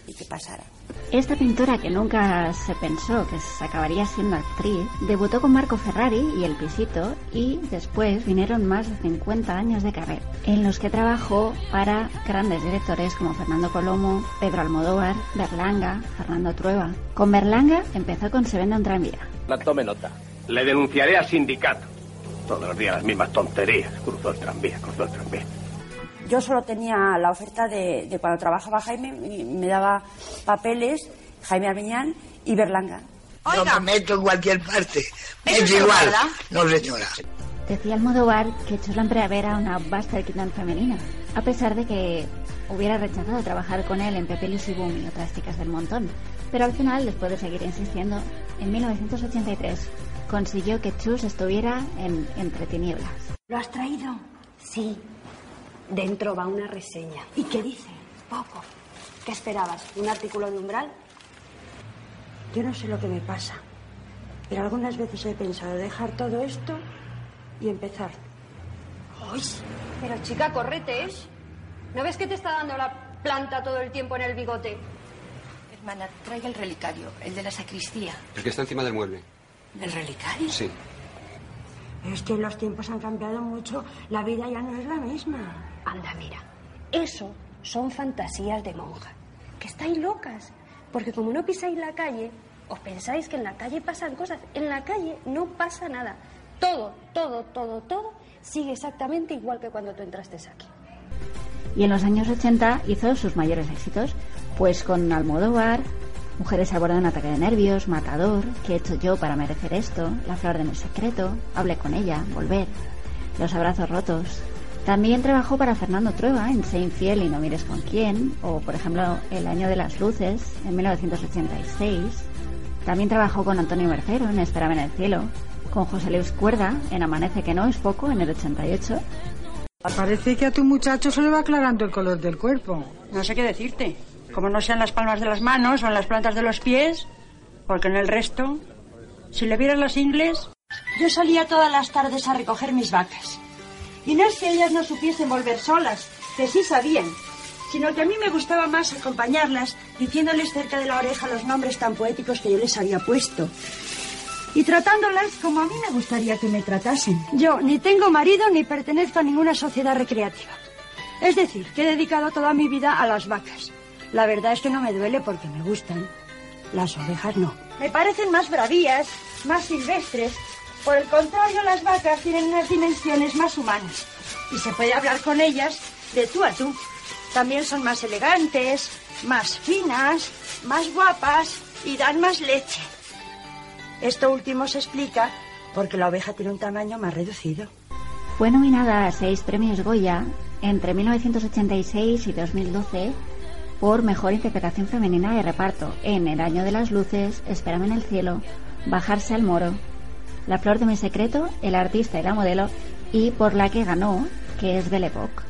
y que pasara. Esta pintora que nunca se pensó que se acabaría siendo actriz, debutó con Marco Ferrari y El Pisito y después vinieron más de 50 años de carrera, en los que trabajó para grandes directores como Fernando Colomo, Pedro Almodóvar, Berlanga, Fernando Trueba. Con Berlanga empezó con Se vende un tranvía. La tome nota. Le denunciaré al sindicato. Todos los días las mismas tonterías. Cruzó el tranvía, cruzó el tranvía. Yo solo tenía la oferta de, de cuando trabajaba Jaime, y me daba papeles Jaime Armiñán y Berlanga. No me meto en cualquier parte. ¿Eso Es igual. verdad? No, señora. Decía Almodóvar que Chuslan Preaver era una vasta equidad femenina, a pesar de que hubiera rechazado trabajar con él en Pepe Luis y Boom y otras chicas del montón. Pero al final, después de seguir insistiendo, en 1983 consiguió que Chus estuviera en Entre Tinieblas. ¿Lo has traído? Sí. Dentro va una reseña. ¿Y qué dice? Poco. ¿Qué esperabas? ¿Un artículo de umbral? Yo no sé lo que me pasa, pero algunas veces he pensado dejar todo esto y empezar. ¡Ay! Pero chica, correte, ¿eh? ¿No ves que te está dando la planta todo el tiempo en el bigote? Hermana, traiga el relicario, el de la sacristía. El que está encima del mueble. ¿El relicario? Sí. Es que los tiempos han cambiado mucho, la vida ya no es la misma. Anda, mira. Eso son fantasías de monja. Que estáis locas. Porque como no pisáis la calle, os pensáis que en la calle pasan cosas. En la calle no pasa nada. Todo, todo, todo, todo sigue exactamente igual que cuando tú entraste aquí. Y en los años 80 hizo sus mayores éxitos, pues con Almodóvar, Mujeres a bordo de un ataque de nervios, Matador, ¿Qué he hecho yo para merecer esto? La flor de mi secreto, Hablé con ella, Volver, Los abrazos rotos. También trabajó para Fernando Trueba en Sé infiel y no mires con quién, o por ejemplo El año de las luces, en 1986. También trabajó con Antonio Mercero en Espérame en el cielo, con José Luis Cuerda en Amanece que no es poco, en el 88. Parece que a tu muchacho se le va aclarando el color del cuerpo. No sé qué decirte. Como no sean las palmas de las manos o en las plantas de los pies, porque en el resto, si le vieran las ingles... Yo salía todas las tardes a recoger mis vacas. Y no es que ellas no supiesen volver solas, que sí sabían, sino que a mí me gustaba más acompañarlas diciéndoles cerca de la oreja los nombres tan poéticos que yo les había puesto. Y tratándolas como a mí me gustaría que me tratasen. Yo ni tengo marido ni pertenezco a ninguna sociedad recreativa. Es decir, que he dedicado toda mi vida a las vacas. La verdad es que no me duele porque me gustan. Las ovejas no. Me parecen más bravías, más silvestres. Por el contrario, las vacas tienen unas dimensiones más humanas. Y se puede hablar con ellas de tú a tú. También son más elegantes, más finas, más guapas y dan más leche. Esto último se explica porque la oveja tiene un tamaño más reducido. Fue nominada a seis premios Goya entre 1986 y 2012 por Mejor Interpretación Femenina de Reparto en El Año de las Luces, Espérame en el Cielo, Bajarse al Moro, La Flor de mi Secreto, El Artista y la Modelo y por la que ganó, que es Belle Époque.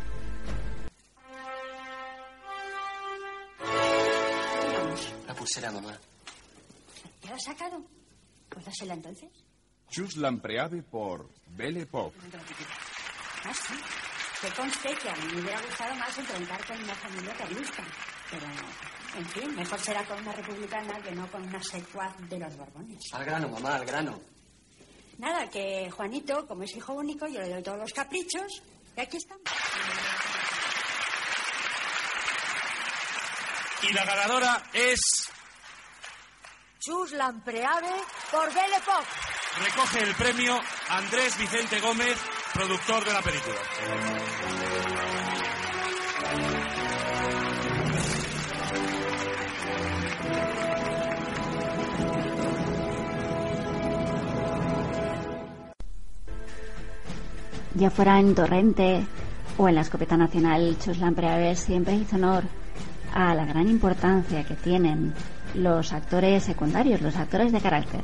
La pulsera, mamá. ¿Ya la has sacado? Pues dásela entonces. Chus Lampreave por Belle Époque. Ah, sí. Que conste que a mí me hubiera gustado más enfrentar con una familia carlista. Pero, en fin, mejor será con una republicana que no con una secuaz de los Borbones. Al grano, mamá, al grano. Nada, que Juanito, como es hijo único, yo le doy todos los caprichos. Y aquí estamos. Y la ganadora es. Chus Lampreave por Belle Époque. Recoge el premio Andrés Vicente Gómez, productor de la película. Ya fuera en Torrente o en la escopeta nacional, Chus Lampreave siempre hizo honor a la gran importancia que tienen los actores secundarios, los actores de carácter,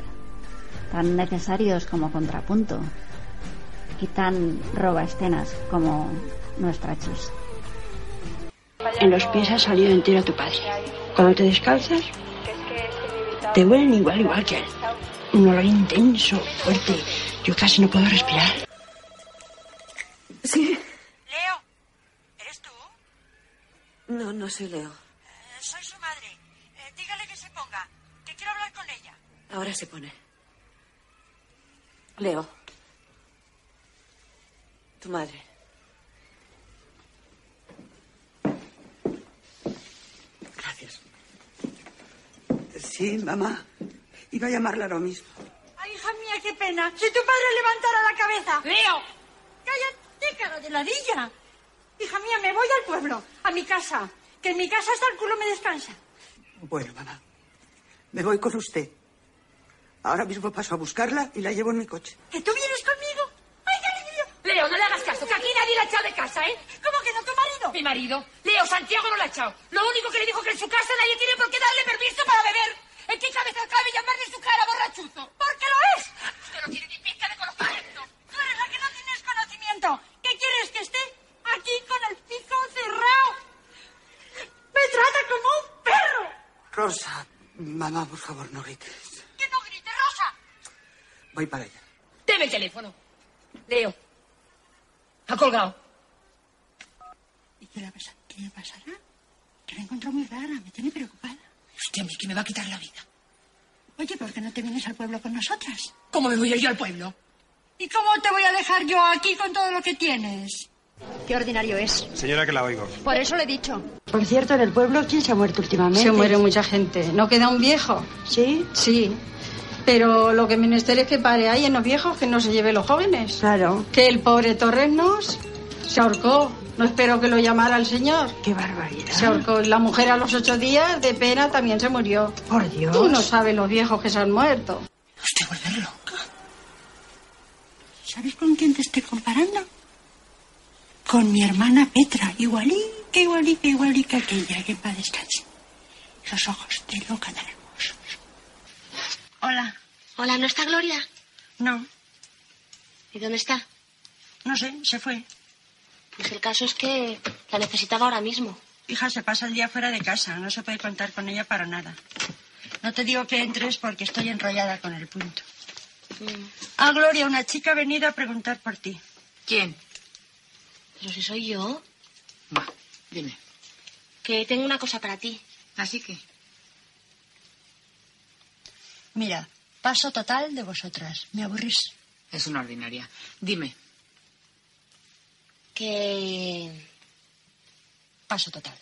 tan necesarios como contrapunto y tan roba escenas como nuestra Chus. En los pies ha salido entero tu padre. Cuando te descalzas, te huelen igual, igual que él. Un olor intenso, fuerte. Yo casi no puedo respirar. Sí. Leo, ¿eres tú? No, no soy Leo. Eh, soy su madre. Eh, dígale que se ponga, que quiero hablar con ella. Ahora se pone. Leo. Tu madre. Gracias. Sí, mamá. Iba a llamarla ahora mismo. Ay, hija mía, qué pena. Si tu padre levantara la cabeza. Leo, ¡Cállate, cara de ladilla! Hija mía, me voy al pueblo, a mi casa. Que en mi casa hasta el culo me descansa. Bueno, mamá. Me voy con usted. Ahora mismo paso a buscarla y la llevo en mi coche. ¿Que tú vienes conmigo? ¡Ay, qué alivio! Leo, no le hagas caso, que aquí nadie la ha echado de casa, ¿eh? ¿Cómo que no, tu marido? Mi marido. Leo, Santiago no la ha echado. Lo único que le dijo que en su casa nadie tiene por qué darle permiso para beber. ¿En qué cabeza cabe llamarle su cara borrachuzo? ¡Porque lo es! Usted no tiene ni pizca de conocimiento. Tú eres la que no tienes conocimiento. ¿Qué quieres que esté aquí con el pico cerrado? Me trata como un perro. Rosa, mamá, por favor, no grites. Que no grite, Rosa. Voy para allá. Deme el teléfono. Leo. Ha colgado. ¿Y qué le, pasa? qué le pasará? Que la encuentro muy rara, me tiene preocupada. Hostia, a mí que me va a quitar la vida. Oye, ¿por qué no te vienes al pueblo con nosotras? ¿Cómo me voy a ir yo al pueblo? ¿Y cómo te voy a dejar yo aquí con todo lo que tienes? Qué ordinario es. Señora, que la oigo. Por eso le he dicho. Por cierto, en el pueblo, ¿quién se ha muerto últimamente? Se muere mucha gente. ¿No queda un viejo? ¿Sí? Sí. Pero lo que menester es que pare ahí en los viejos, que no se lleve los jóvenes. Claro. Que el pobre Torresnos se ahorcó. No espero que lo llamara el señor. ¡Qué barbaridad! Se ahorcó. La mujer a los ocho días de pena también se murió. Por Dios. Tú no sabes los viejos que se han muerto. Usted vuelve loca. ¿Sabes con quién te estoy comparando? Con mi hermana Petra. Igualica, igualica, igualica que ella. Que en paz descanse. Esos ojos de loca tan hermosos. Hola. Hola, ¿no está Gloria? No, ¿Y dónde está? no sé, se fue. Pues el caso es que la necesitaba ahora mismo. Hija, se pasa el día fuera de casa. No se puede contar con ella para nada. No te digo que entres porque estoy enrollada con el punto. Ah, Gloria, una chica ha venido a preguntar por ti. ¿Quién? Pero si soy yo. Va, dime. Que tengo una cosa para ti. Así que. Mira, paso total de vosotras. Me aburrís. Es una ordinaria. Dime. Que. Paso total.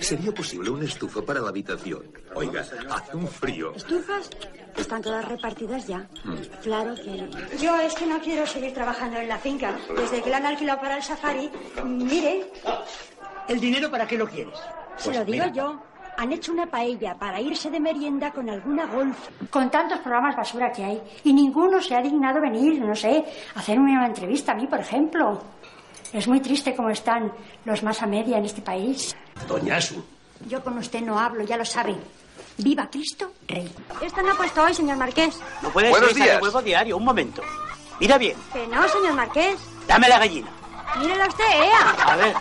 ¿Sería posible una estufa para la habitación? Oiga, hace un frío. ¿Estufas? Están todas repartidas ya. Claro que... Yo es que no quiero seguir trabajando en la finca. Desde que la han alquilado para el safari, mire, ¿El dinero para qué lo quieres? Se lo digo yo. Han hecho una paella para irse de merienda con alguna golf. con tantos programas basura que hay, y ninguno se ha dignado venir, no sé, a hacerme una entrevista a mí, por ejemplo. Es muy triste cómo están los más a media en este país. Doña Su. Yo con usted no hablo, ya lo sabe. Viva Cristo Rey. Esto no ha puesto hoy, señor Marqués. No puede Buenos ser, días. le vuelvo diario. Un momento. Mira bien. Que no, señor Marqués. Dame la gallina. Mírela usted, Ea. A ver.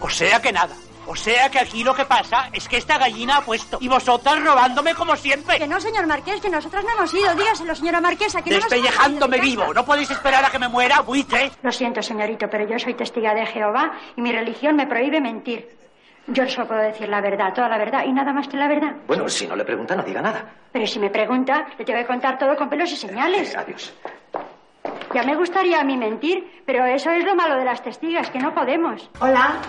O sea que nada. O sea que aquí lo que pasa es que esta gallina ha puesto. Y vosotras robándome como siempre. Que no, señor Marqués, que nosotras no hemos ido. Dígaselo, señora Marquesa, que no hemos Despellejándome ido de vivo. No podéis esperar a que me muera, buitre. Lo siento, señorito, pero yo soy testiga de Jehová y mi religión me prohíbe mentir. Yo solo puedo decir la verdad, toda la verdad y nada más que la verdad. Bueno, si no le pregunta, no diga nada. Pero si me pregunta, le tengo que contar todo con pelos y señales. Adiós. Ya me gustaría a mí mentir, pero eso es lo malo de las testigas, que no podemos. Hola,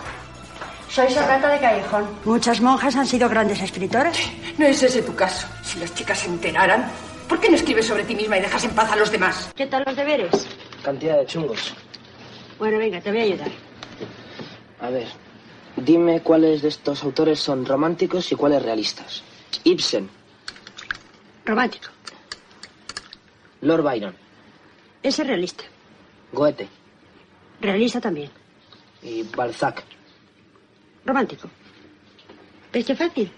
soy Sorrata de Callejón. Muchas monjas han sido grandes escritoras. No es ese tu caso. Si las chicas se enteraran, ¿por qué no escribes sobre ti misma y dejas en paz a los demás? ¿Qué tal los deberes? Cantidad de chungos. Bueno, venga, te voy a ayudar. A ver, dime cuáles de estos autores son románticos y cuáles realistas. Ibsen, Romántico. Lord Byron, Ese es realista. Goethe Realista también. y Balzac. Romántico. ¿Ves qué fácil?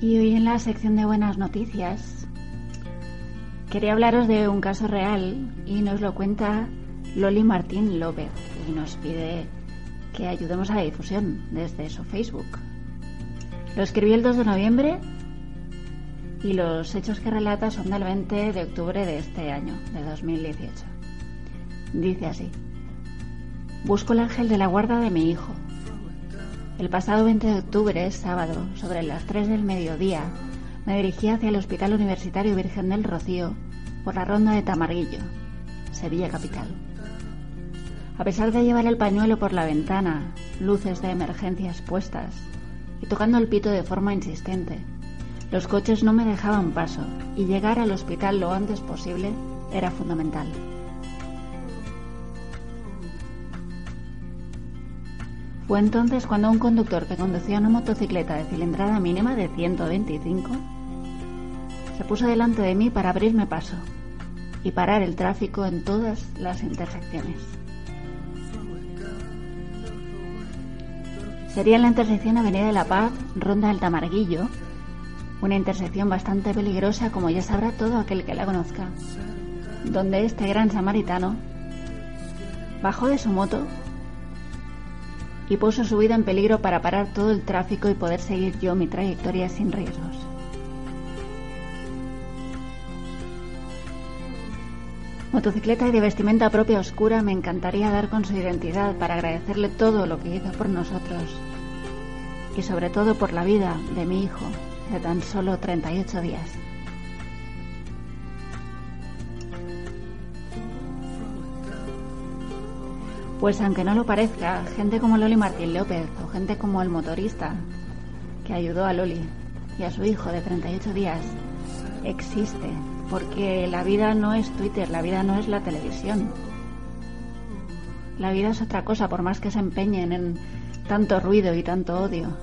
Y hoy en la sección de buenas noticias, quería hablaros de un caso real y nos lo cuenta Loli Martín López y nos pide que ayudemos a la difusión desde su Facebook. Lo escribió el 2 de noviembre y los hechos que relata son del 20 de octubre de este año, de 2018. Dice así. Busco el ángel de la guarda de mi hijo. El pasado 20 de octubre, sábado, sobre las 3 del mediodía, me dirigí hacia el Hospital Universitario Virgen del Rocío por la ronda de Tamarguillo, Sevilla capital. A pesar de llevar el pañuelo por la ventana, luces de emergencia expuestas y tocando el pito de forma insistente, los coches no me dejaban paso y llegar al hospital lo antes posible era fundamental. Fue entonces cuando un conductor que conducía una motocicleta de cilindrada mínima de 125 se puso delante de mí para abrirme paso y parar el tráfico en todas las intersecciones. Sería la intersección Avenida de la Paz, Ronda del Tamarguillo, una intersección bastante peligrosa como ya sabrá todo aquel que la conozca, donde este gran samaritano bajó de su moto y puso su vida en peligro para parar todo el tráfico y poder seguir yo mi trayectoria sin riesgos. Motocicleta y de vestimenta propia oscura, me encantaría dar con su identidad para agradecerle todo lo que hizo por nosotros y sobre todo por la vida de mi hijo de tan solo 38 días. Pues aunque no lo parezca, gente como Loli Martín López o gente como el motorista que ayudó a Loli y a su hijo de 38 días existe, porque la vida no es Twitter, la vida no es la televisión. La vida es otra cosa, por más que se empeñen en tanto ruido y tanto odio.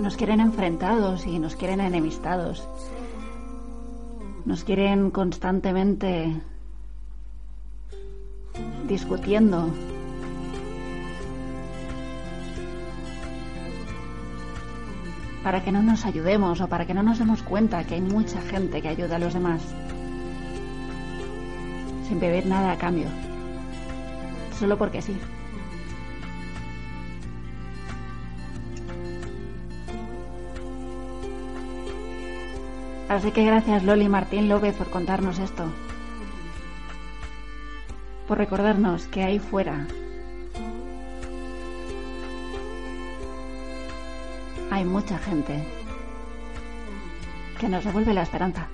Nos quieren enfrentados y nos quieren enemistados. Nos quieren constantemente discutiendo. Para que no nos ayudemos o para que no nos demos cuenta que hay mucha gente que ayuda a los demás. Sin pedir nada a cambio. Solo porque sí. Así que gracias Loli Martín López por contarnos esto. Recordarnos que ahí fuera hay mucha gente que nos devuelve la esperanza.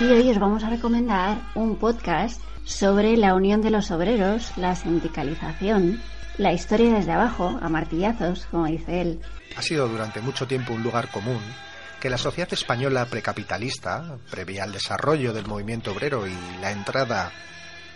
Y hoy os vamos a recomendar un podcast sobre la unión de los obreros, la sindicalización, la historia desde abajo, a martillazos, como dice él. Ha sido durante mucho tiempo un lugar común que la sociedad española precapitalista, previa al desarrollo del movimiento obrero y la entrada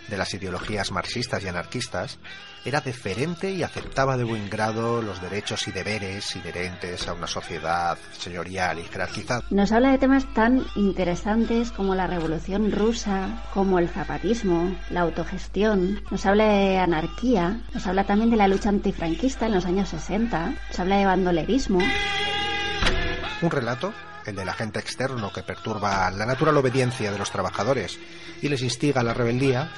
de las ideologías marxistas y anarquistas, era deferente y aceptaba de buen grado los derechos y deberes inherentes a una sociedad señorial y jerarquizada. Nos habla de temas tan interesantes como la revolución rusa, como el zapatismo, la autogestión, nos habla de anarquía, nos habla también de la lucha antifranquista en los años 60, nos habla de bandolerismo. Un relato el del agente externo que perturba la natural obediencia de los trabajadores y les instiga a la rebeldía,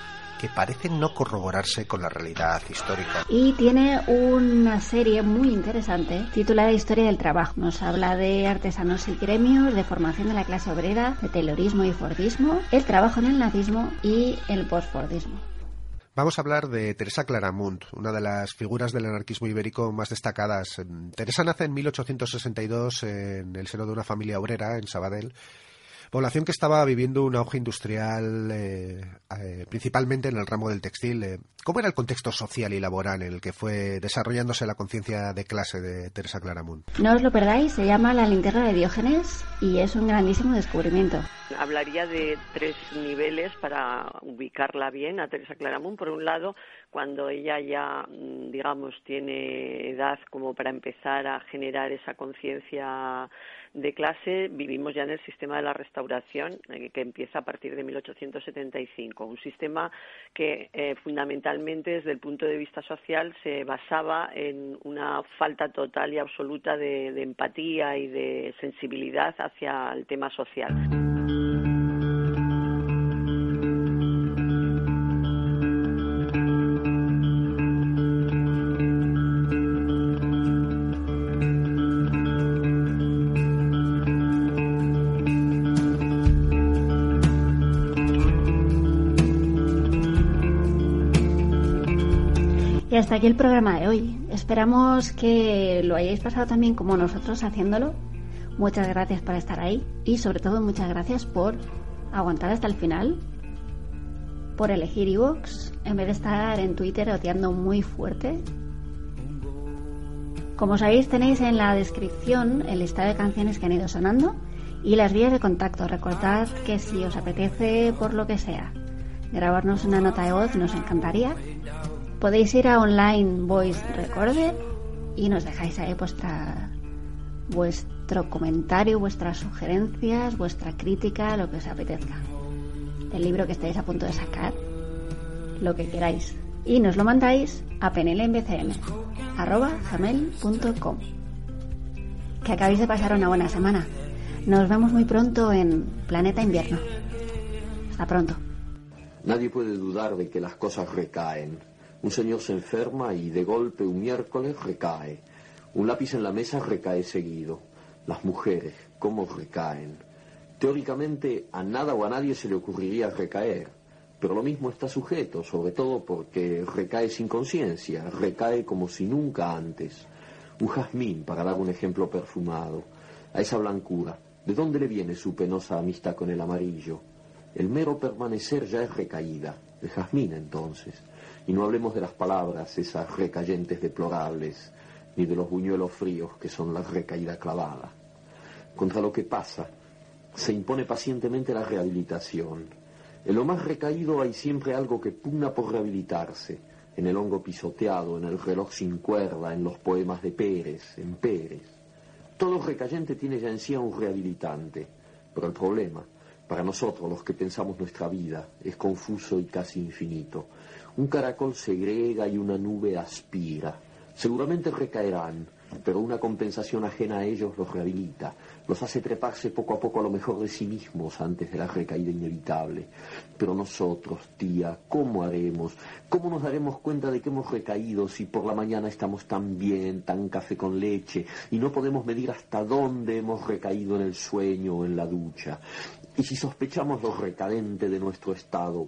que parecen no corroborarse con la realidad histórica. Y tiene una serie muy interesante titulada Historia del Trabajo. Nos habla de artesanos y gremios, de formación de la clase obrera, de taylorismo y fordismo, el trabajo en el nazismo y el postfordismo. Vamos a hablar de Teresa Claramunt, una de las figuras del anarquismo ibérico más destacadas. Teresa nace en 1862 en el seno de una familia obrera en Sabadell población que estaba viviendo un auge industrial eh, eh, principalmente en el ramo del textil. Eh, ¿Cómo era el contexto social y laboral en el que fue desarrollándose la conciencia de clase de Teresa Claramunt? No os lo perdáis, se llama La linterna de Diógenes y es un grandísimo descubrimiento. Hablaría de tres niveles para ubicarla bien a Teresa Claramunt. Por un lado, cuando ella ya, mm, digamos, tiene edad como para empezar a generar esa conciencia de clase, vivimos ya en el sistema de la restauración, eh, que empieza a partir de 1875. Un sistema que eh, fundamentalmente, desde el punto de vista social, se basaba en una falta total y absoluta de empatía y de sensibilidad hacia el tema social. Hasta aquí el programa de hoy. Esperamos que lo hayáis pasado también como nosotros haciéndolo. Muchas gracias por estar ahí y sobre todo muchas gracias por aguantar hasta el final, por elegir Evox en vez de estar en Twitter oteando muy fuerte. Como sabéis tenéis en la descripción el listado de canciones que han ido sonando y las vías de contacto. Recordad que si os apetece por lo que sea grabarnos una nota de voz nos encantaría podéis ir a Online Voice Recorder y nos dejáis ahí vuestra, vuestro comentario, vuestras sugerencias, vuestra crítica, lo que os apetezca. El libro que estáis a punto de sacar, lo que queráis. Y nos lo mandáis a penelembcm.com. Que acabéis de pasar una buena semana. Nos vemos muy pronto en Planeta Invierno. Hasta pronto. Nadie puede dudar de que las cosas recaen un señor se enferma y de golpe un miércoles recae. Un lápiz en la mesa recae seguido. Las mujeres, ¿cómo recaen? Teóricamente a nada o a nadie se le ocurriría recaer, pero lo mismo está sujeto, sobre todo porque recae sin conciencia, recae como si nunca antes. Un jazmín, para dar un ejemplo perfumado, a esa blancura, ¿de dónde le viene su penosa amistad con el amarillo? El mero permanecer ya es recaída, el jazmín entonces. Y no hablemos de las palabras, esas recayentes deplorables, ni de los buñuelos fríos que son la recaída clavada. Contra lo que pasa, se impone pacientemente la rehabilitación. En lo más recaído hay siempre algo que pugna por rehabilitarse, en el hongo pisoteado, en el reloj sin cuerda, en los poemas de Pérez, en Pérez. Todo recayente tiene ya en sí un rehabilitante, pero el problema, para nosotros los que pensamos nuestra vida, es confuso y casi infinito. Un caracol segrega y una nube aspira. Seguramente recaerán, pero una compensación ajena a ellos los rehabilita, los hace treparse poco a poco a lo mejor de sí mismos antes de la recaída inevitable. Pero nosotros, tía, ¿cómo haremos? ¿Cómo nos daremos cuenta de que hemos recaído si por la mañana estamos tan bien, tan café con leche, y no podemos medir hasta dónde hemos recaído en el sueño o en la ducha? Y si sospechamos lo recadente de nuestro estado,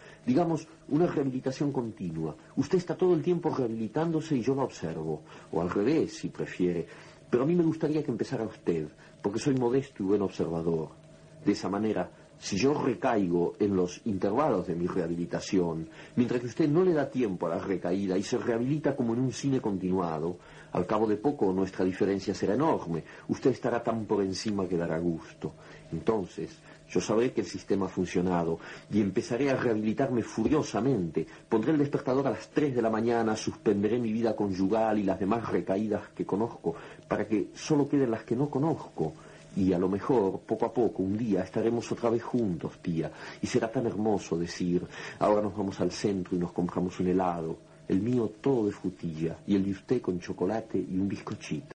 digamos, una rehabilitación continua. Usted está todo el tiempo rehabilitándose y yo lo observo, o al revés, si prefiere. Pero a mí me gustaría que empezara usted, porque soy modesto y buen observador. De esa manera, si yo recaigo en los intervalos de mi rehabilitación, mientras que usted no le da tiempo a la recaída y se rehabilita como en un cine continuado, Al cabo de poco nuestra diferencia será enorme. Usted estará tan por encima que dará gusto. Entonces, yo sabré que el sistema ha funcionado y empezaré a rehabilitarme furiosamente. Pondré el despertador a las 3 de la mañana, suspenderé mi vida conyugal y las demás recaídas que conozco para que solo queden las que no conozco. Y a lo mejor, poco a poco, un día estaremos otra vez juntos, tía. Y será tan hermoso decir, ahora nos vamos al centro y nos compramos un helado. El mío todo de frutilla y el de usted con chocolate y un bizcochito.